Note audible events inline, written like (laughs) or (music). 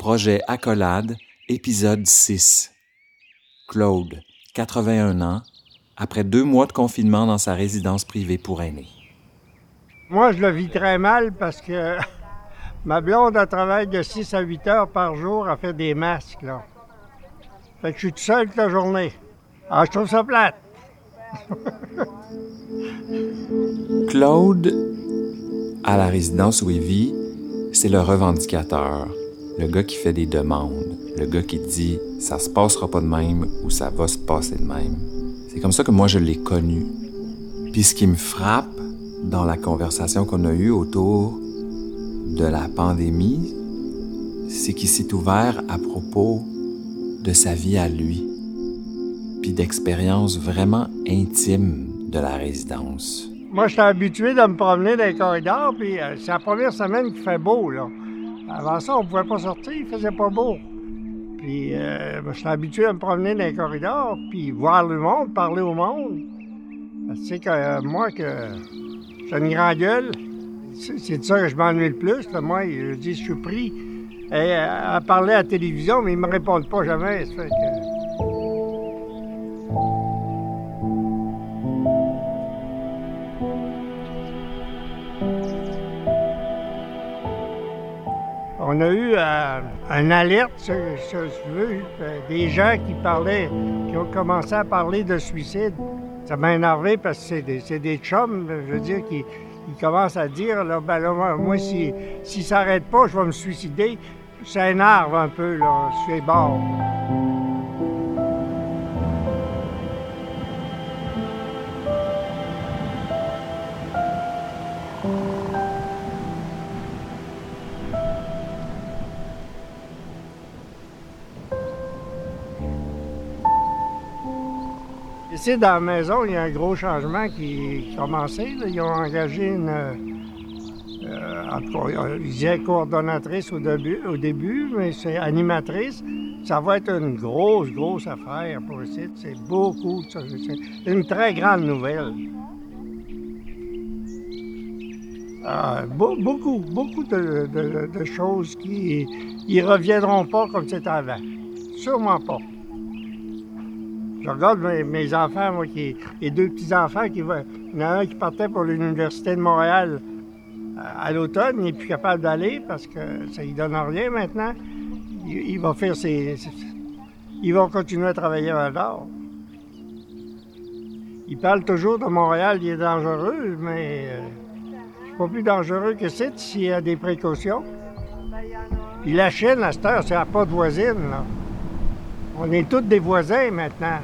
Projet Accolade, épisode 6. Claude, 81 ans, après deux mois de confinement dans sa résidence privée pour aînés. Moi, je le vis très mal parce que (laughs) ma blonde, elle travaille de 6 à 8 heures par jour à faire des masques, là. Fait que je suis tout seul toute la journée. Ah, je trouve ça plate. (laughs) Claude, à la résidence où il vit, c'est le revendicateur, le gars qui fait des demandes, le gars qui dit ça se passera pas de même ou ça va se passer de même. C'est comme ça que moi je l'ai connu. Puis ce qui me frappe dans la conversation qu'on a eue autour de la pandémie, c'est qu'il s'est ouvert à propos de sa vie à lui, puis d'expériences vraiment intimes de la résidence. Moi, je suis habitué de me promener dans les corridors, puis euh, c'est la première semaine qu'il fait beau, là. Avant ça, on pouvait pas sortir, il faisait pas beau. Puis, euh, je suis habitué à me promener dans les corridors, puis voir le monde, parler au monde. Tu sais que euh, moi, que j'ai une grande gueule, c'est de ça que je m'ennuie le plus. Moi, je dis, je suis pris et, à parler à la télévision, mais ils me répondent pas jamais. On a eu euh, un alerte, si je veux, des gens qui parlaient, qui ont commencé à parler de suicide. Ça m'a énervé parce que c'est des, des, chums, je veux dire, qui, commencent à dire, là, ben moi, si, si ça n'arrête pas, je vais me suicider. Ça énerve un peu, là, je suis bord. Ici, dans la maison, il y a un gros changement qui, a commencé. Ils ont engagé une. Euh, en tout cas, ils disaient coordonnatrice au début, au début mais c'est animatrice. Ça va être une grosse, grosse affaire pour le site. C'est beaucoup. C'est une très grande nouvelle. Ah, beaucoup, beaucoup de, choses qui ne reviendront pas comme c'était avant. Sûrement pas. Je regarde mes, enfants, moi, qui, les deux petits-enfants, qui il y en a un qui partait pour l'Université de Montréal euh, à, l'automne, il n'est plus capable d'aller parce que ça ne donne rien maintenant. Il, va faire ses, Il va continuer à travailler à Val Il parle toujours de Montréal, il est dangereux, mais euh, c'est pas plus dangereux que c'est s'il y a des précautions. Puis la Chine, à cette heure, c'est la porte voisine, là. On est tous des voisins maintenant.